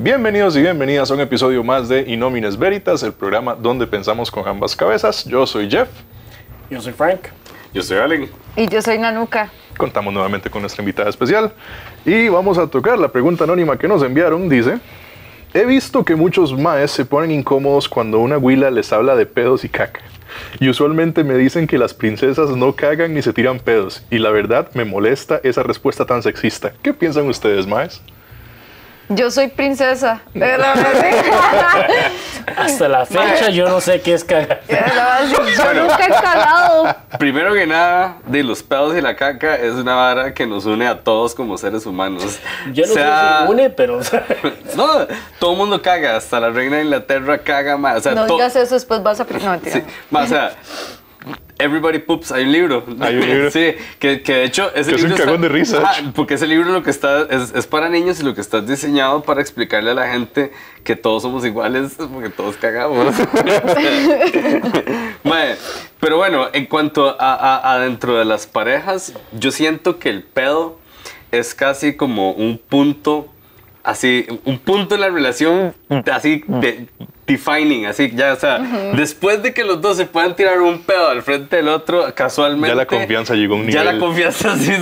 Bienvenidos y bienvenidas a un episodio más de Inomines Veritas, el programa donde pensamos con ambas cabezas. Yo soy Jeff. Yo soy Frank. Yo soy Allen. Y yo soy Nanuka. Contamos nuevamente con nuestra invitada especial y vamos a tocar la pregunta anónima que nos enviaron. Dice, he visto que muchos maes se ponen incómodos cuando una huila les habla de pedos y caca. Y usualmente me dicen que las princesas no cagan ni se tiran pedos. Y la verdad me molesta esa respuesta tan sexista. ¿Qué piensan ustedes, maes? Yo soy princesa. Hasta la fecha yo no sé qué es cagar. Yo nunca he cagado. Primero que nada, de los pedos y la caca es una vara que nos une a todos como seres humanos. Yo no O sea, sé si une, pero. No, todo el mundo caga, hasta la reina de Inglaterra caga más. O sea, No digas eso, después vas a... No, mentira. Sí, o sea, Everybody Poops, hay un libro. Hay un libro. Sí, que, que de hecho ese Que es un libro. cagón de risa, porque ese libro lo que está es, es para niños y lo que está diseñado para explicarle a la gente que todos somos iguales porque todos cagamos. Mae, pero bueno, en cuanto a, a- a dentro de las parejas, yo siento que el pedo es casi como un punto, así, un punto en la relación, así, de, defining, así, ya, o sea, después de que los dos se puedan tirar un pedo al frente del otro, casualmente. Ya la confianza llegó a un Ya la nivel- confianza sí Sí,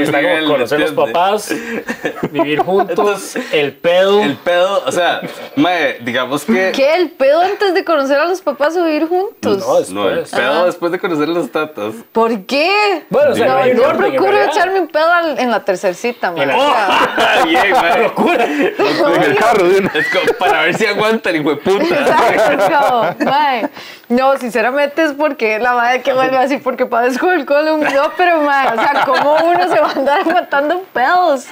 está nivel, como conocer los papás, vivir juntos, Entonces, el pedo. El pedo, o sea, mae, digamos que. ¿Qué? ¿El pedo antes de conocer a los papás o vivir juntos? No, es- No, el Después. pedo Ah. después de conocer los tatas. ¿Por qué? Bueno, o sea, no, no yo procuro realidad. echarme un pedo al- en la tercer cita, man. En la- O sea, Bien, mae. locura. En el carro, de una- Es como para ver si aguanta el hijo de puta. Exacto, mae. No, sinceramente es porque la madre que vuelve así porque padezco el colon. No, pero mae, o sea, ¿cómo uno se va a andar aguantando pedos?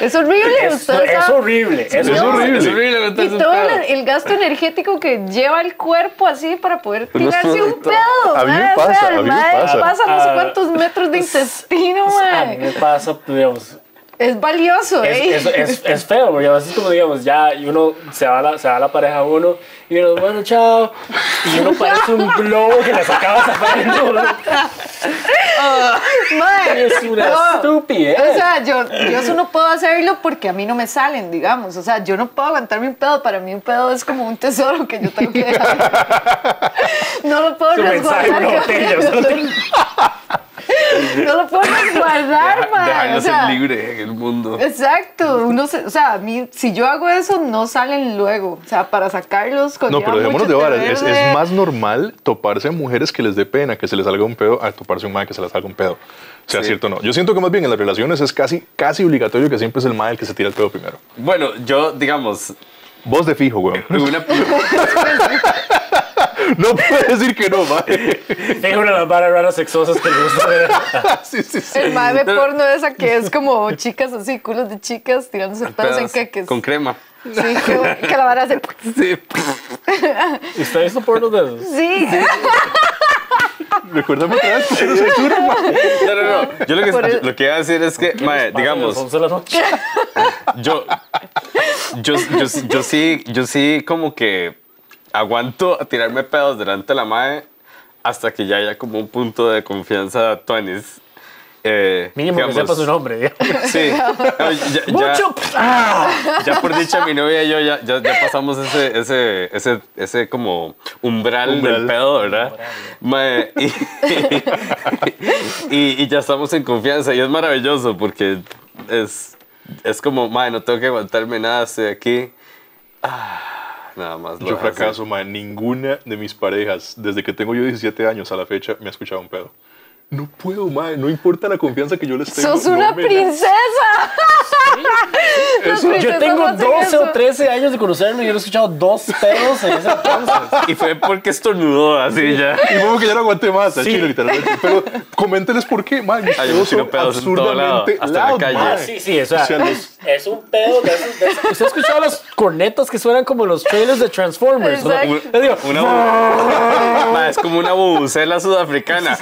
Es horrible. Es, horrible. Es, Es horrible. Es horrible Y todo el, el gasto energético que lleva el cuerpo así para poder tirarse un pedo. A mí me mae, o sea, pasa, el a mí me mae pasa. no sé Ah, cuántos metros de intestino, A mí mae. me pasa, digamos. Es valioso, ¿eh? Es, es, es, es feo, porque a veces como digamos, ya y uno se va a la, se va a la pareja uno y uno, bueno, chao, y uno parece un globo que le sacaba sacando. Mae, Es una no. estupidez. O sea, yo, yo eso no puedo hacerlo porque a mí no me salen, digamos. O sea, yo no puedo aguantarme un pedo. Para mí un pedo es como un tesoro que yo tengo que dejar. No lo puedo Su resguardar. No lo puedo resguardar, mae. Dejarlo O sea, ser libre en el mundo. Exacto, uno se- o sea, a mí, si yo hago eso, no salen luego. O sea, para sacarlos No, conlleva pero dejémonos de varas. Es, es más normal toparse a mujeres que les dé pena que se les salga un pedo a toparse a un mae que se les salga un pedo. O sea, Sí. cierto o no. Yo siento que más bien en las relaciones es casi, casi obligatorio que siempre es el mae el que se tira el pedo primero. Bueno, yo, digamos, Vos de fijo, weón. una, No puedes decir que no, mae. Es una de las varas raras sexosas que le gusta ver. Sí, sí, sí. El mae de porno esa que es como chicas así, culos de chicas tirándose pedos en queques. con crema. Sí, que, que la vara hace. Sí. ¿Usted ha visto porno de esos? Sí, Recuérdame otra vez que cero censura, mae. No, no, no. Yo lo que, Por el- lo que iba a decir es que, mae, A las digamos, 11 de la noche. yo, yo, yo, yo sí, yo sí como que aguanto a tirarme pedos delante de la mae hasta que ya haya como un punto de confianza tuanis. Eh, Mínimo que digamos, sepa su nombre. digamos. Sí. No, ya, ya- Mucho. ¡Ah! ya por dicha mi novia y yo ya, ya, ya pasamos ese, ese, ese, ese como umbral, Umbral. del pedo, ¿verdad? Mae, y, y, y ya estamos en confianza y es maravilloso porque es, es como, mae, no tengo que aguantarme nada, estoy aquí. Ah, nada más. Yo hace. fracaso, mae. Ninguna de mis parejas, desde que tengo yo 17 años a la fecha, me ha escuchado un pedo. No puedo, mae. No importa la confianza que yo les tengo. sos no una princesa. Eso- Yo tengo hacen 12 o eso. 13 años de conocerlo y yo he escuchado dos pedos en ese entonces. Y fue porque estornudó así ya. Y como que ya no aguanté más, Sí. chile, literalmente. Pero coménteles por qué, man. Mis Ay, yo pedos en todo lado, absurdamente hasta en la loud, calle. mae. Ah, sí, sí, o sea, O sea, los- es un pedo de esos, de esos- ¿Usted ha escuchado las cornetas que suenan como los trailers de Transformers? Una, bu- Ma, es como una bubucela sudafricana.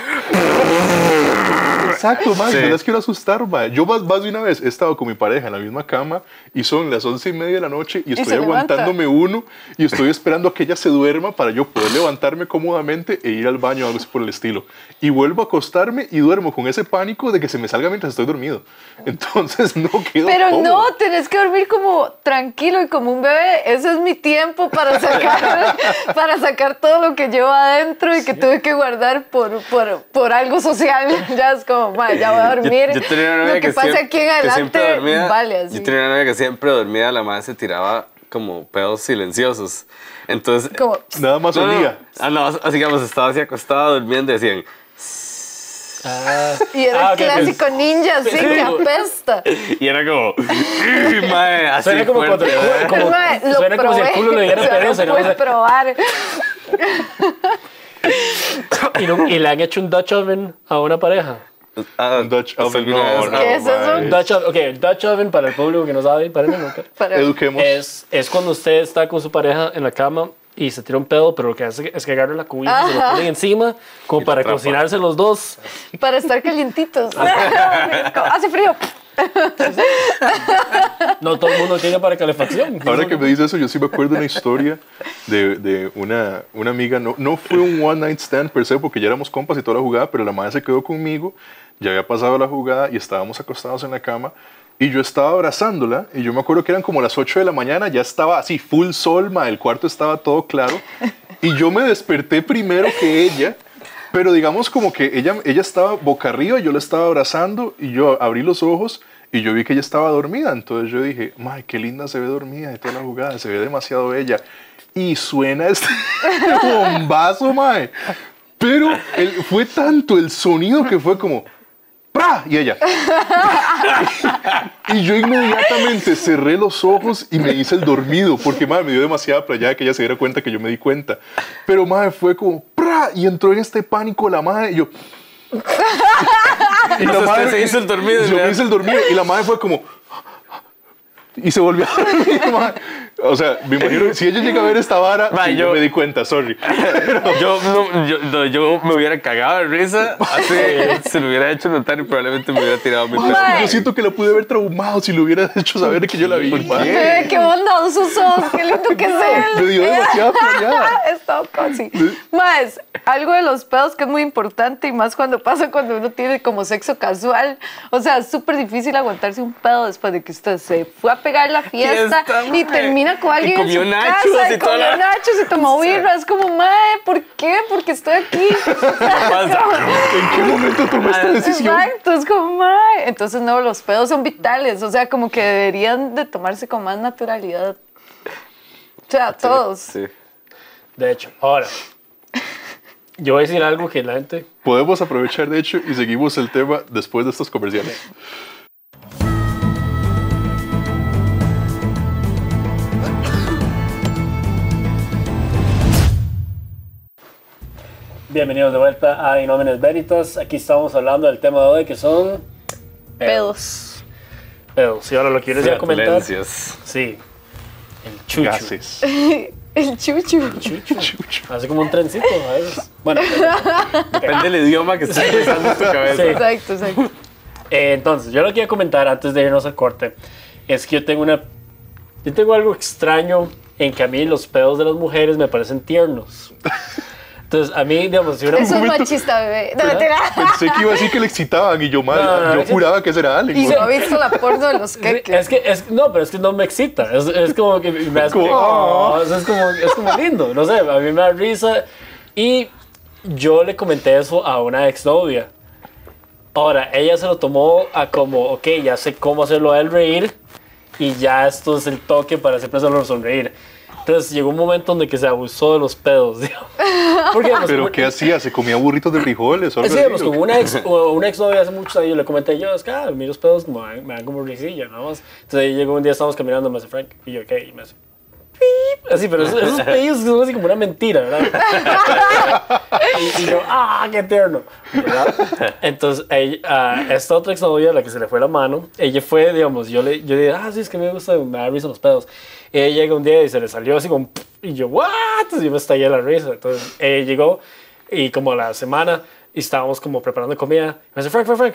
Exacto, man. Sí. Yo las quiero asustar, man. Yo más, más de una vez he estado con mi pareja en la misma cama y son las once y media de la noche y estoy levanta. aguantándome uno y estoy esperando a que ella se duerma para yo poder levantarme cómodamente e ir al baño o algo así por el estilo. Y vuelvo a acostarme y duermo con ese pánico de que se me salga mientras estoy dormido. Entonces no quedo Pero cómodo. no, tenés que dormir como tranquilo y como un bebé. Ese es mi tiempo para sacar, para sacar todo lo que llevo adentro y que tuve que guardar por, por, por algo social. Ya es como, "Ma, ya voy a dormir. Yo, yo tenía una novia lo que, pasa siempre, aquí en que siempre adelante, dormía. vale así. Yo tenía una novia que siempre dormía, la madre se tiraba como pedos silenciosos. Entonces. Como, Nada más no, no, olía. ah, no, así digamos, estaba así acostada durmiendo y decían. Ah, y era ah, el clásico ninja, así que apesta. Y era como. Mae, así Suena como fuerte, cuando- como- Ma, lo suena como si el probé. culo le diera pereza, lo ¿no? puedes probar. ¿Y, no- y le han hecho un Dutch oven a una pareja. Ah, Dutch ¿hasta oven, no, no, ¿Qué es eso? Dutch oven, ok, Dutch oven para el público que no sabe, para no, Para- Eduquemos. es, es cuando usted está con su pareja en la cama y se tira un pedo, pero lo que hace es que agarra la cubilla y se lo Ajá. pone encima como para cocinarse los dos. para estar calientitos. Hace frío. No todo el mundo tiene para calefacción. Ahora que me dice eso, yo sí me acuerdo de una historia de, de una, una amiga. No, no fue un one night stand per se, porque ya éramos compas y toda la jugada, pero la madre se quedó conmigo. Ya había pasado la jugada y estábamos acostados en la cama. Y yo estaba abrazándola. Y yo me acuerdo que eran como las 8 de la mañana. Ya estaba así, full sol, ma, el cuarto estaba todo claro. Y yo me desperté primero que ella. Pero digamos como que ella, ella estaba boca arriba, yo la estaba abrazando y yo abrí los ojos y yo vi que ella estaba dormida. Entonces yo dije, ¡ay, qué linda se ve dormida de toda la jugada! Se ve demasiado bella. Y suena este bombazo, mae. Pero fue tanto el sonido que fue como, ¡pra! Y ella. y yo inmediatamente cerré los ojos y me hice el dormido, porque mae, me dio demasiada playada que ella se diera cuenta que yo me di cuenta. Pero mae, fue como, ¡pra! Y entró en este pánico la madre y yo. y sea, usted se hizo el dormido, Yo me hice el dormido y la madre fue como. Y se volvió a dormir, mae. O sea, me imagino, si ella llega a ver esta vara, Ma, sí, yo, yo- me di cuenta, sorry. Yo, no, yo, no, yo me hubiera cagado de risa, así se lo hubiera hecho notar y probablemente me hubiera tirado mi yo siento que la pude haber traumado si lo hubiera hecho saber que yo la vi. Bebé, qué bondadosos sos, qué lindo que es él. Me dio demasiada playada. Es todo cozy. Más, algo de los pedos que es muy importante y más cuando pasa cuando uno tiene como sexo casual. O sea, es súper difícil aguantarse un pedo después de que usted se fue a pegar la fiesta Fiesta, y mae. Termina con alguien Y comió en su nachos casa y y toda comió la- nachos y tomó birra. Es como, mae, ¿por qué? Porque estoy aquí. ¿En qué momento tomé esta decisión? Exacto, es como, mae. Entonces, no, los pedos son vitales. O sea, como que deberían de tomarse con más naturalidad. O sea, todos. Sí. De hecho, ahora, yo voy a decir algo que la gente Podemos aprovechar, de hecho, y seguimos el tema después de estos comerciales. Bienvenidos de vuelta a Inómenes Veritas. Aquí estamos hablando del tema de hoy que son Pedos. pedos. Y ahora lo quieres ya comentar. Flatulencias. Sí. El chuchu. Gases. El chuchu. Chuchu. Hace como un trencito a veces. Bueno, Depende del idioma que estés pensando en tu cabeza. Sí. Exacto, exacto. eh, entonces, yo lo que quiero comentar antes de irnos al corte es que yo tengo una. Yo tengo algo extraño en que a mí los pedos de las mujeres me parecen tiernos. Entonces, a mí, digamos, si una Eso es mujer. machista, bebé. No, mentira. Pensé que iba a decir que le excitaban y yo, mal, No, no, no, yo es que- juraba que ese era Alex. Y no he visto la porno de los queques. Es que, es, no, pero es que no me excita. Es, es como que me hace Como, como, o sea, es, como, es como lindo. No sé, a mí me da risa. Y yo le comenté eso a una exnovia. Ahora, ella se lo tomó a como, ok, ya sé cómo hacerlo a él reír. Y ya esto es el toque para siempre hacerlo sonreír. Entonces llegó un momento donde que se abusó de los pedos, digamos. Porque, digamos, ¿Pero como- qué hacía? ¿Se comía burritos de frijoles o algo Sí, así, pues como una ex, una ex novia hace muchos años le comenté yo, es que ah, a mí los pedos como, me dan como risilla, nada más. Entonces llegó un día, estábamos caminando, me hace Frank, y yo, ¿qué? Y me hace, "Pip". así, pero esos, esos pedidos son así como una mentira, ¿verdad? y, y yo, ah, qué tierno, ¿verdad? Entonces, ella, ah, esta otra ex novia, la que se le fue la mano, ella fue, digamos, yo le yo dije, ah, sí, es que me gusta, me da risa los pedos. Y ella llega un día y se le salió así como, y yo, what? Entonces yo me estallé la risa. Entonces ella llegó y como a la semana y estábamos como preparando comida. Me dice, Frank, Frank, Frank,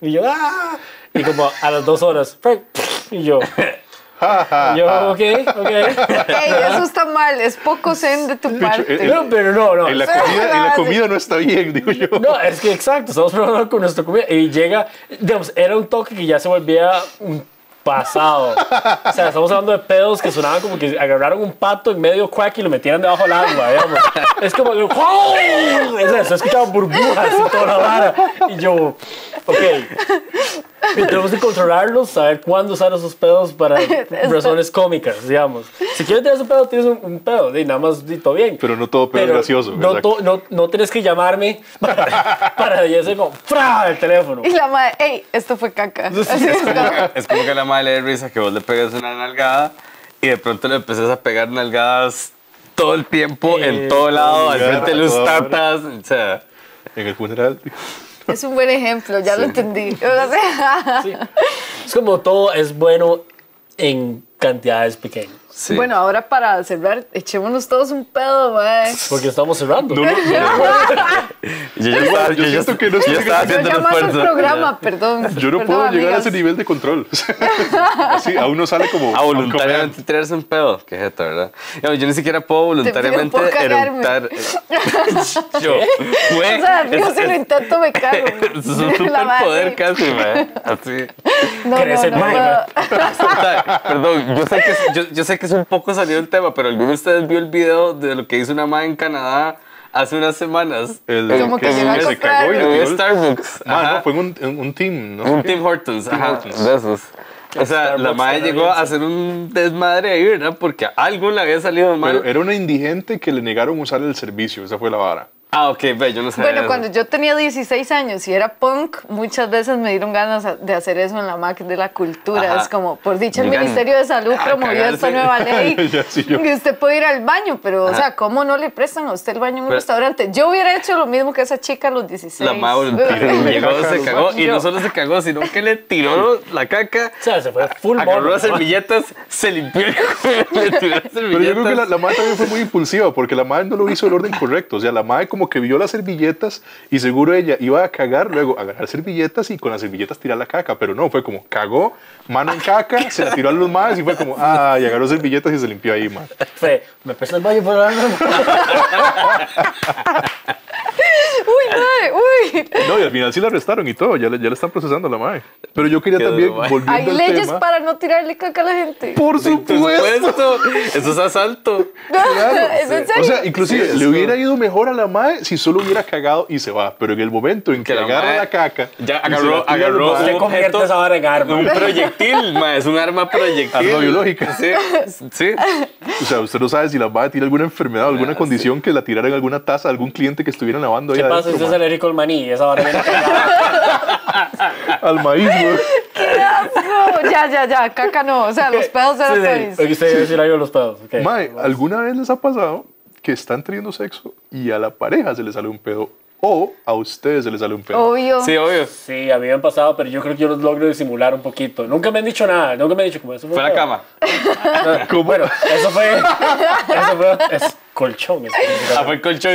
Y yo, ¡ah! Y como a las dos horas, Frank, y yo, yo, ja. ok, ok. Ey, eso está mal, es poco zen de tu parte. eh, No, pero no, no. En la, comida, en la comida no está bien, digo yo. No, es que exacto, estamos probando con nuestra comida y llega, digamos, era un toque que ya se volvía un pasado. O sea, estamos hablando de pedos que sonaban como que agarraron un pato en medio cuac y lo metieran debajo del agua, digamos. Es como, de, ¡wow! Es eso, escuchaban burbujas y toda la vara. Y yo, ok. Y tenemos que controlarlos, saber cuándo usar esos pedos para razones cómicas, digamos. Si quieres tener un pedo, tienes un, un pedo, y nada más, y todo bien. Pero no todo pedo es gracioso, No, to- no, no tienes que llamarme para, para hacer como ¡fra! el teléfono. Y la madre, ey, esto fue caca. Así es como- Es como que la madre le dé risa que vos le pegues una nalgada y de pronto le empezás a pegar nalgadas todo el tiempo, Eh, en todo lado, al frente de los tatas. O sea, En el funeral. Es un buen ejemplo, ya lo entendí. Sí. Es como todo es bueno en cantidades pequeñas. Sí. Bueno, ahora para cerrar, echémonos todos un pedo, mae. Porque estamos cerrando. No, no, yo ya estaba, yo yo que no yo estaba No haciendo el al esfuerzo. programa, perdón. yo no Perdón, puedo llegar a ese nivel de control. Así, a uno sale como. A voluntariamente tirarse un pedo, qué jeta, ¿verdad? Yo, yo ni siquiera puedo voluntariamente puedo eructar. yo, güey, O sea, yo si lo intento me cago. es un superpoder casi, man. Así. No, no, no, el Perdón, yo sé, que, yo, yo sé que es un poco salido el tema, pero ¿alguno de ustedes vio el video de lo que hizo una madre en Canadá hace unas semanas? El, Como que a se comprar. cagó y Starbucks. Ah, no, fue en un, en un team. No Un. Tim Hortons, Tim ajá, Hortons. de esos. O sea, la Starbucks madre llegó a hacer un desmadre ahí, ¿verdad? Porque algo le había salido mal. Pero era una indigente que le negaron usar el servicio. Esa fue la vara. Ah, ok, ve, yo no sabía Bueno, eso. cuando yo tenía 16 años y era punk, muchas veces me dieron ganas de hacer eso en la MAC de la cultura. Ajá. Es como, por dicho, el Ministerio de Salud a promovió esta nueva ley. Y usted puede ir al baño, pero, o sea, ¿cómo no le prestan a usted el baño en un Pero- restaurante? Yo hubiera hecho lo mismo que esa chica a los 16. La Le llegó, se cagó y Yo- no solo se cagó, sino que le tiró la caca. O sea, se fue full Agarró mono, las ¿no? servilletas, se limpió el culo, le tiró las Pero yo creo que la, la madre también fue muy impulsiva porque la madre no lo hizo el orden correcto. O sea, la como que vio las servilletas y seguro ella iba a cagar, luego agarrar servilletas y con las servilletas tirar la caca. Pero no, fue como cagó, mano en caca, se la tiró a los madres y fue como, ah, y agarró servilletas y se limpió ahí, man. Fue, me presta el baño por ahora. Madre. No, y al final sí la arrestaron y todo, ya le, ya le están procesando a la madre. Pero yo quería Qué también, duro, mae. volviendo Hay al leyes tema. para no tirarle caca a la gente. Por Por supuesto. supuesto, eso es asalto. ¿Es en serio? O sea, inclusive Sí, le eso. hubiera ido mejor a la madre si solo hubiera cagado y se va. Pero en el momento en que, Que la agarra mae la caca, ya y se agarró- tira a agarró Se un convierte objeto- esa vara en arma. Un proyectil, ma, es un arma proyectil. Arma biológica. Sí, sí. O sea, usted no sabe si la madre tiene alguna enfermedad, alguna Ah, condición que la tirara en alguna taza a algún cliente que estuviera lavando ahí ¿Qué pasa si adentro, usted es alérgico al maní? Esa vara viene al maíz, güey. ¡Qué asco! Ya, ya, ya, caca no. O sea, los pedos Sí, sí. Oye, usted iba a decir algo de los pedos. Mae, ¿alguna vez les ha pasado que están teniendo sexo y a la pareja se le sale un pedo o a ustedes se les sale un pedo? Obvio. Sí, obvio. Sí, a mí me han pasado, pero yo creo que yo los logro disimular un poquito. Nunca me han dicho nada, nunca me han dicho como eso. Fue la cama. ¿Cómo? Bueno, eso fue. Eso fue. Es colchón. es- Ah, fue colchón.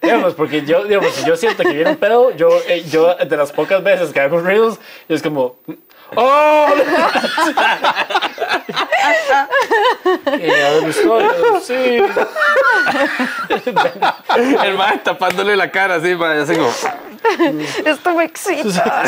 Digamos, porque yo, digamos, si yo siento que viene un pedo, yo, eh, yo de las pocas veces que hago reels, es como. ¡Oh! gustó, yo, sí. El man tapándole la cara así, ma, así como. Esto me excita.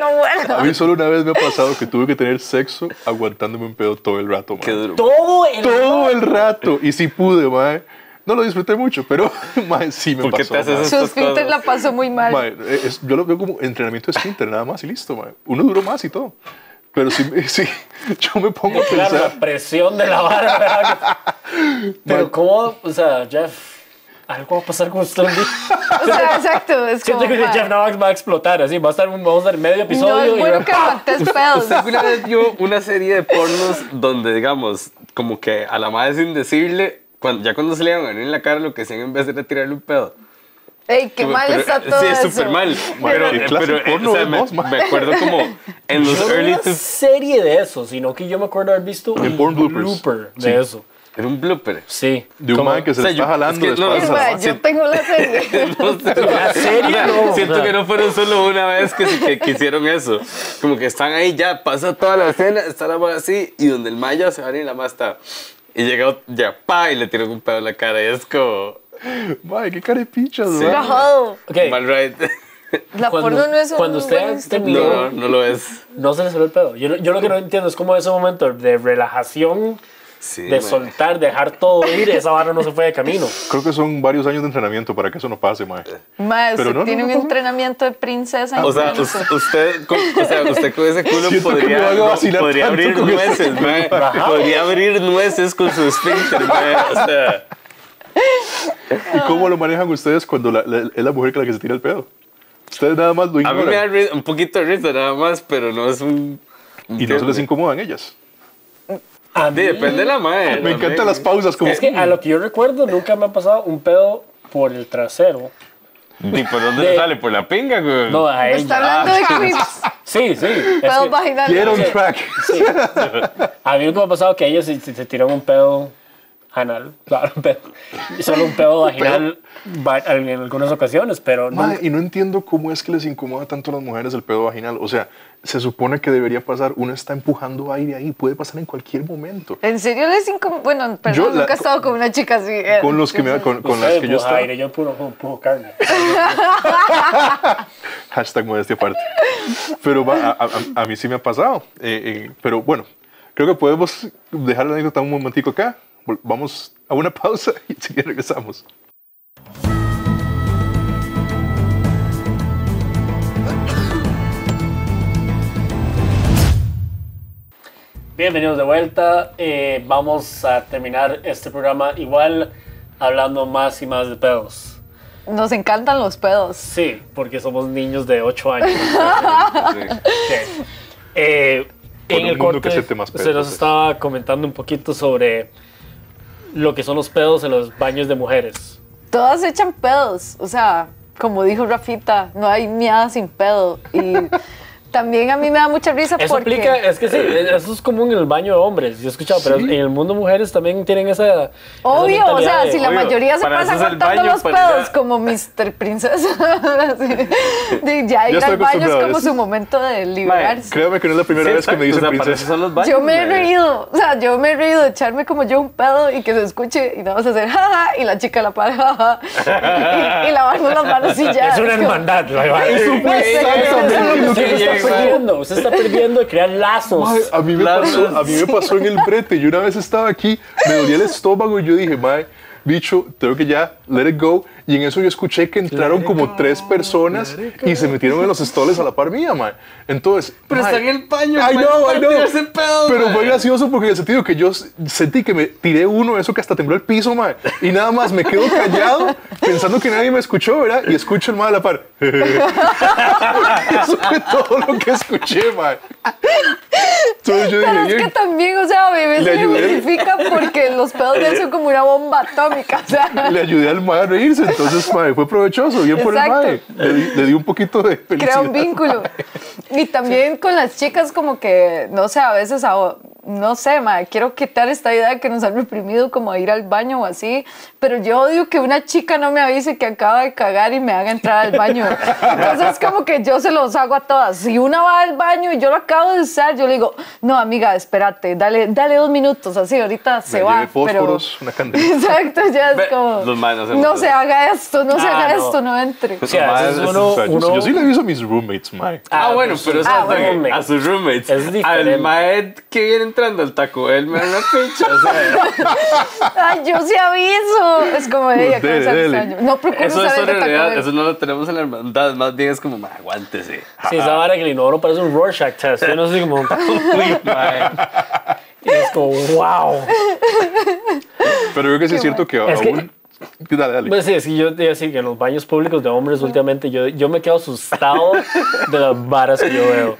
No, bueno. A mí solo una vez me ha pasado que tuve que tener sexo aguantándome un pedo todo el rato, mae. Qué duro. Todo el. Todo el rato. Y sí pude, mae. No lo disfruté mucho, pero mae, sí me ¿Por qué pasó. te haces mae. eso? Su esfínter la pasó muy mal. Mae, es- yo lo veo como entrenamiento de esfínter, nada más y listo, mae. Uno duró más y todo. Pero sí, sí yo me pongo a Claro, la pensar. presión de la vara. Pero, ¿cómo? O sea, Jeff, algo va a pasar con usted un día. O sea, exacto. Es como. Siento que ma, Jeff Navax va a explotar, así. Va a estar, un- vamos a estar medio No episodio es y bueno que aguantes pedos. ¿Usted alguna vez vio una serie de pornos donde, digamos, como que a la madre sin decirle, cuando, ya cuando se le iban a venir en la cara, lo que hacían en vez de tirarle un pedo? Ey, qué mal Pero- está todo Sí, es súper mal. Pero, ¿qué eh, pero, de porno o sea, me, me acuerdo como en los Yo no early una two- serie de eso, sino que yo me acuerdo haber visto un blooper de Sí. eso. Era un blooper. Sí. De un man que se o sea, le está yo- jalando es que no. Mae, yo tengo la serie. No. ¿La serie? No, Siento o sea. que no fueron solo una vez que, que, que hicieron eso. Como que están ahí ya, pasa toda la escena, está la madre así, y donde el maya se va y la más está. Y llega ya, pa, y le tiran un pedo en la cara. Y es como. Mae, qué carepichas, Sí. mae. Rajado. Ok, Mal right. La Cuando- porno no es un cuando usted buen terminó-. No, no lo es. no se le salió el pedo. Yo, no- yo lo que no entiendo es cómo ese momento de relajación, Sí, de man. soltar, dejar todo ir, esa vara no se fue de camino. Creo que son varios años de entrenamiento para que eso no pase, mae. Mae, usted no, tiene no, un no. entrenamiento de princesa. O sea, usted, con, o sea, usted con ese culo Siento podría, podría abrir nueces, mae. Podría abrir nueces con su esfínter, mae. O sea, ¿Y cómo lo manejan ustedes cuando la- la- es la mujer que la que se tira el pedo? Ustedes nada más lo a mí me da ignoran un poquito de risa nada más, pero no es un... y no se les incomodan ellas. A Sí, depende de la mae. Me encantan las pausas como... Es que a lo que yo recuerdo nunca me ha pasado un pedo por el trasero. ¿Y por dónde De- le sale? ¿Por la pinga, güey? No, a ella. Está hablando de creeps. Sí, sí. vaginales. Get on track. a mí nunca me ha pasado que ella se, se, se tiró un pedo anal. Claro, un pedo. Solo un pedo vaginal va- en algunas ocasiones, pero no. Mae, y no entiendo cómo es que les incomoda tanto a las mujeres el pedo vaginal. O sea, se supone que debería pasar, uno está empujando aire ahí, puede pasar en cualquier momento. ¿En serio les incomoda? Bueno, perdón, Yo la- nunca he estado con una chica así. eh, Con los que me, con, con las que yo estaba. aire, yo puro, puro carne. Hashtag modestia aparte. Pero va, a, a- a mí sí me ha pasado. Eh, eh, pero bueno, creo que podemos dejar la anécdota un momentico acá. Vamos a una pausa y enseguida regresamos. Bienvenidos de vuelta. Eh, vamos a terminar este programa igual hablando más y más de pedos. Nos encantan los pedos. Sí, porque somos niños de 8 años. Sí. Eh, en el mundo corte que acepte más se pedos, nos estaba comentando un poquito sobre lo que son los pedos en los baños de mujeres. Todas echan pedos. O sea, como dijo Rafita, no hay miada sin pedo. Y también a mí me da mucha risa Eso porque... aplica, es que sí, eso es común en el baño de hombres, yo he escuchado, pero en el mundo mujeres también tienen esa. esa Obvio, o mentalidad sea, de- si la obvio, mayoría se pasa cortando baño, los para pedos ya- como Mr. Princesa. De ya ir al baño es como su momento de liberarse. Créame que no es la primera Sí, vez que me dicen o sea, princesa. son los baños, Yo me he reído, o sea, yo me he reído de echarme como yo un pedo y que se escuche y nada más hacer jaja y la chica la para jaja y, y lavarnos las manos y ya. Es una hermandad, la verdad. No sé, Exactamente eso es lo Perdiendo, usted está perdiendo de crear lazos. Mae, a mí me Las- pasó, a mí me pasó en el brete. Yo una vez estaba aquí, me dolía el estómago y yo dije, mae, bicho, tengo que ya let it go. Y en eso yo escuché que entraron como tres personas y se metieron en los estoles a la par mía, mae. Entonces, Pero está en el para I know. tirarse pedos, Pero fue gracioso porque en el sentido que yo sentí que me tiré uno, eso que hasta tembló el piso, mae. Y nada más me quedo callado pensando que nadie me escuchó, ¿verdad? Y escucho el mae a la par. eso fue todo lo que escuché. Entonces yo Pero dije, es que también, o sea, Le se me ayudé. justifica porque los pedos de él son como una bomba atómica, o sea, le ayudé al mae a reírse, entonces mae, fue provechoso, bien por el mae. Le, di- le di un poquito de felicidad. crea un vínculo. Y también con las chicas como que, no sé, a veces, a- no sé, ma, quiero quitar esta idea de que nos han reprimido como a ir al baño o así, pero yo odio que una chica no me avise que acaba de cagar y me haga entrar al baño. Entonces como que yo se los hago a todas. Si una va al baño y yo lo acabo de usar, yo le digo, no, amiga, espérate, dale, dale dos minutos, así, ahorita se Me va. fósforos, una candela. Exacto, ya es Ve, como, no no se haga esto, no se Ah, haga no. esto, no entre. O sea, Mae, ese es uno, uno- yo, sí le aviso a mis roommates, mae. Ah, bueno, pues, pero eso ah, es bueno. de- a sus roommates. Es diferente. Al maed que viene entrando al taco, él me da una pincha, o sea. Ay, yo sí aviso. Es como ella, dele. años. No procuro Eso usar es de en Taco eso no lo tenemos en la hermandad, más bien es como, "Ma, aguántese. Sí, esa vara que el inodoro parece un Rorschach test. Yo no sé como. Uy. Y es como, wow. Pero creo que sí es cierto que Es que- aún... Dale, dale. Pues sí, es que yo decir que en los baños públicos de hombres últimamente yo, yo me quedo asustado de las varas que yo veo.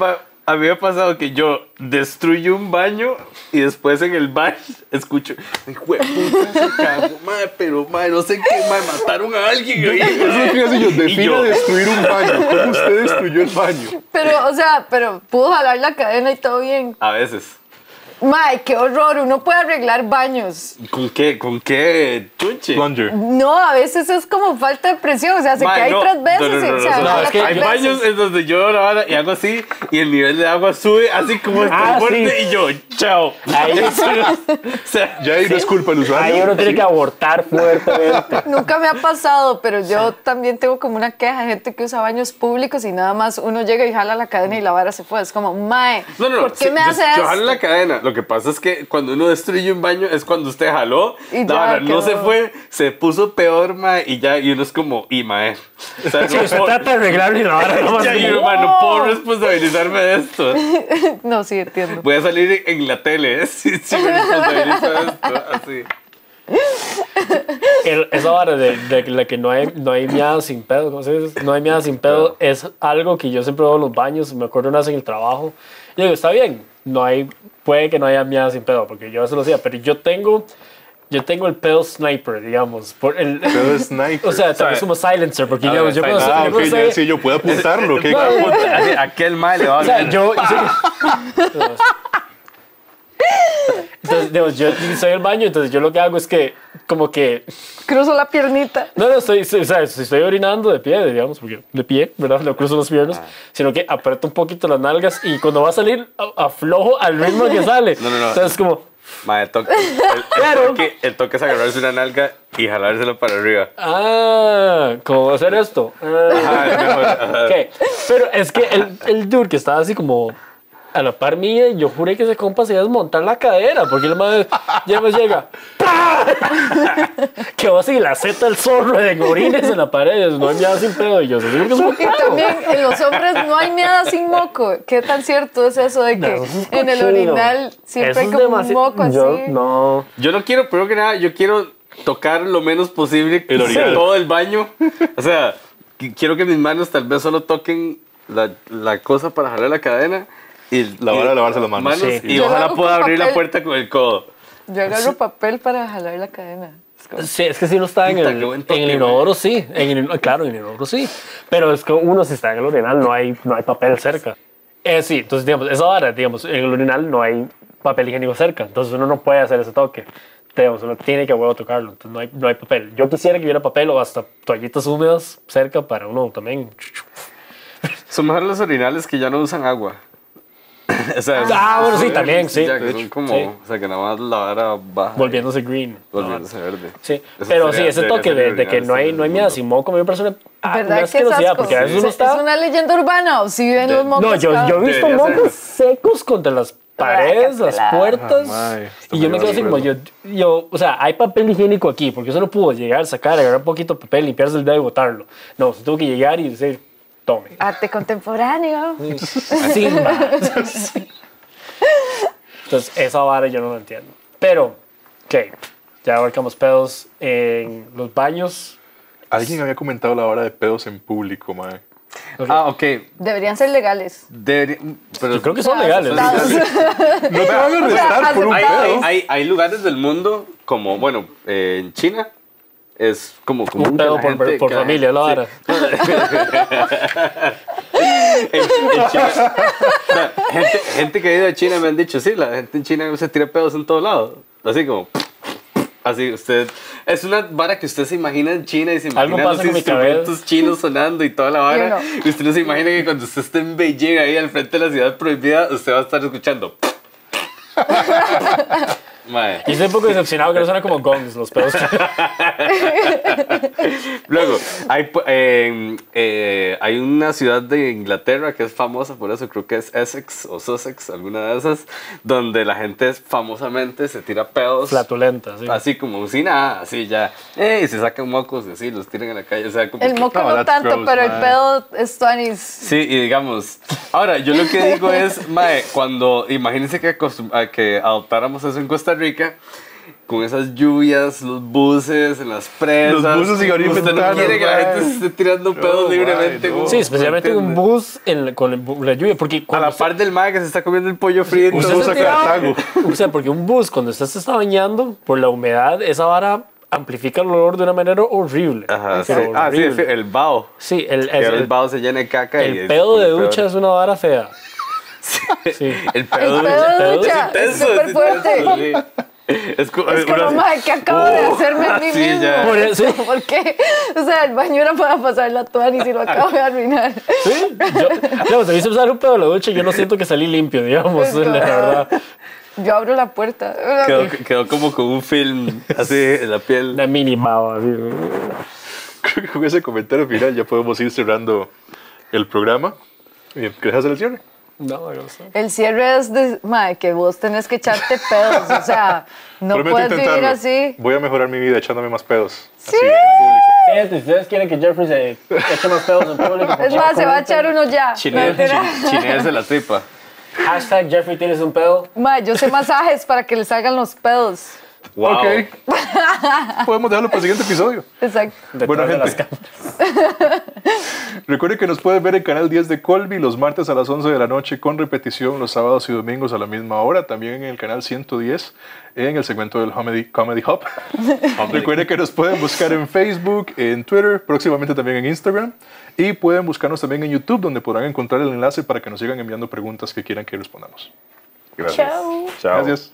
A mí me ha pasado que yo destruyo un baño y después en el baño escucho, puta, se cagó, mae, pero mae, no sé qué, mae, mataron a alguien ahí. Eso es lo que hace yo. Yo, destruir un baño. ¿Cómo usted destruyó el baño? Pero, o sea, pero pudo jalar la cadena y todo bien. A veces. Mae, qué horror, uno puede arreglar baños. ¿Con qué? ¿Con qué chunche? Plunger. No, a veces es como falta de presión, o sea, se Mae, cae no, tres veces. no, no, y, no, o sea, no, no, jala es que Hay veces. baños en donde yo la vara y hago así y el nivel de agua sube así como está Ah, fuerte sí. y yo, chao. Ahí, o sea, Ya ahí no es culpa del usuario. ahí uno tiene que abortar fuertemente. Nunca me ha pasado, pero yo también tengo como una queja de gente que usa baños públicos y nada más uno llega y jala la cadena y la vara se fue. Es como, mae, No, no, no. ¿por qué sí, me yo, hace yo jalo la cadena. Lo que pasa es que cuando uno destruye un baño es cuando usted jaló. Y la ya vara no se fue, se puso peor, ma, y ya, y uno es como, y mae. O sea, Sí, no se puedo- trata de arreglarlo y la vara no ya, y uno, ma, no puedo responsabilizarme de esto. No, sí, entiendo. Voy a salir en la tele, ¿eh? Si, si me responsabilizo de esto, así. El- esa vara de, de la que no hay, no hay miada sin pedo, ¿cómo se dice? No hay miada sin pedo es algo que yo siempre veo en los baños. Me acuerdo una vez en el trabajo. Y digo, está bien, no hay, puede que no haya miada sin pedo, porque yo eso lo hacía, pero yo tengo, yo tengo el pedo sniper, digamos. Por el, Pedo sniper. O sea, vez como silencer, porque digamos, ver, yo cuando, Ah, yo ok, sí, yo puedo apuntarlo. ¿qué? Aquel mae le va a O sea, yo. Entonces, digamos, yo en el baño, entonces yo lo que hago es que, como que. Cruzo la piernita. No, no, estoy, o sea, si estoy orinando de pie, digamos, porque de pie, ¿verdad? No cruzo las piernas, sino que aprieto un poquito las nalgas y cuando va a salir, aflojo al ritmo que sale. No, no, no. Entonces, como. Mae, toque, el, el, Claro. toque, el toque es agarrarse una nalga y jalárselo para arriba. Ah, ¿cómo hacer esto? Ah. Ajá, es mejor, ajá. Pero es que el, el dude que estaba así como a la par mía, yo juré que ese compa se iba a desmontar la cadera, porque el madre ya me llega. ¡pah! que va así la zeta del zorro de orines en la pared, no hay nada sin pedo. Y yo, que es un Y también en los hombres no hay miada sin moco. ¿Qué tan cierto es eso de que No, eso es en el orinal siempre hay es como un moco así? Yo, no. Yo no quiero, primero que nada, yo quiero tocar lo menos posible El orinal. todo el baño. O sea, qui- quiero que mis manos tal vez solo toquen la, la cosa para jalar la cadena. Y La vara de lavarse las manos. Sí. Y Yo ojalá pueda abrir la papel. puerta con el codo. Yo agarro papel para jalar la cadena. Sí, es que si uno está en el, en el inodoro, sí. En el, claro, en el inodoro, sí. Pero es que uno, si está en el urinal, no hay, no hay papel cerca. Eh, sí, entonces, digamos, esa hora, digamos, en el urinal no hay papel higiénico cerca. Entonces, uno no puede hacer ese toque. Digamos, uno tiene que a huevo tocarlo. Entonces, no hay, no hay papel. Yo quisiera que hubiera papel o hasta toallitas húmedas cerca para uno también. Son mejor los orinales que ya no usan agua. o sea, Ah, bueno, sí, también, sí. Ya que De son hecho, como, sí. o sea, que nada más la vara baja. Volviéndose green. Volviéndose verde. Sí, Eso pero sí, sería- ese debería toque de, de que no hay, no hay miedo me parece una, una ¿Verdad que es asquerosidad, porque a veces uno ¿Es está... una leyenda urbana o si ven los mocos? No, yo, yo he visto mocos secos contra las paredes, las puertas. Ah, y yo me quedo así como, yo, yo, o sea, hay papel higiénico aquí, porque eso no pudo llegar, sacar, agarrar un poquito de papel, limpiarse el dedo y botarlo. No, se tuvo que llegar y decir, tome. Arte contemporáneo. Simba. Entonces, esa vara yo no lo entiendo. Pero, ok, ya abarcamos pedos en los baños. Alguien había comentado la hora de pedos en público, mae. Ah, ok. Deberían ser legales. Debería- pero Yo creo que son legales. No te van a arrestar por un hay, pedo. hay, hay, hay lugares del mundo como, bueno, eh, en China es como común Un pedo por, por la familia, la gente- vara. O sea, gente, gente que ha ido a China me han dicho, sí, la gente en China se tira pedos en todo lado. Así como, así usted, es una vara que usted se imagina en China y se imagina los instrumentos chinos sonando y toda la vara. no. Y usted no se imagina que cuando usted esté en Beijing, ahí al frente de la ciudad prohibida, usted va a estar escuchando. Mae. Y estoy un poco decepcionado que no suena como gongs los pedos. Luego, hay, eh, eh, hay una ciudad de Inglaterra que es famosa por eso, creo que es Essex o Sussex, alguna de esas, donde la gente famosamente se tira pedos. Flatulenta, sí. Así como sin nada, así ya. Eh, y se sacan mocos y así, los tiran a la calle. O sea, como El que- moco No, no, tanto, gross, pero el man. pedo es tuanis. Sí, y digamos, ahora yo lo que digo es, mae, cuando imagínense que, que adoptáramos eso en Costa Rica, con esas lluvias, los buses, en las presas. Los buses y Usted no quiere que la gente se esté tirando pedos No, libremente. no. Sí, especialmente en un bus en, con la lluvia, porque A la par del mae que se está comiendo el pollo frito. Usted se usa tira-. O sea, porque un bus, cuando usted se está bañando, por la humedad, esa vara amplifica el olor de una manera horrible. Ajá, sí. Pero Ah, sí, horrible. el, bao. Sí, el, el, el el, bao se llena de caca. y el es pedo de ducha peor. es una vara fea. Sí. El pedo, El pedo de ducha, es es súper fuerte. sí. Es como, Es como, madre, ¿qué acabo de Uh, hacerme a mí sí, mismo? ya. Por eso- ¿Por qué? O sea, el baño era para pasar la toalla y si lo acabo de arruinar. Sí, yo, digamos, a mí se me sale un pedo de la ducha y yo no siento que salí limpio, digamos, Es la como- verdad. Yo abro la puerta. Quedó, quedó como con un film así en la piel. Mini baba, así. Creo que con ese comentario final ya podemos ir cerrando el programa. ¿Querés hacer el cierre? No, no sé. El cierre es de, madre, que vos tenés que echarte pedos. O sea, no Prometo puedes vivir intentarlo. así. Voy a mejorar mi vida echándome más pedos. Sí. Así, si ustedes quieren que Jeffrey se eche más pedos en público, Es más, se va a echar uno ya. Chinés de la tripa. Hashtag Jeffrey tienes un pedo. Madre, yo sé masajes para que le salgan los pedos. Wow. Ok. Podemos dejarlo para el siguiente episodio. Exacto. Detrás Bueno, gente. cámaras. Recuerden que nos pueden ver en Canal 10 de Colby los martes a las 11 de la noche con repetición los sábados y domingos a la misma hora. También en el canal 110 en el segmento del Comedy, Comedy Hub. Recuerden que nos pueden buscar en Facebook, en Twitter, próximamente también en Instagram. Y pueden buscarnos también en YouTube donde podrán encontrar el enlace para que nos sigan enviando preguntas que quieran que respondamos. Chao. Gracias.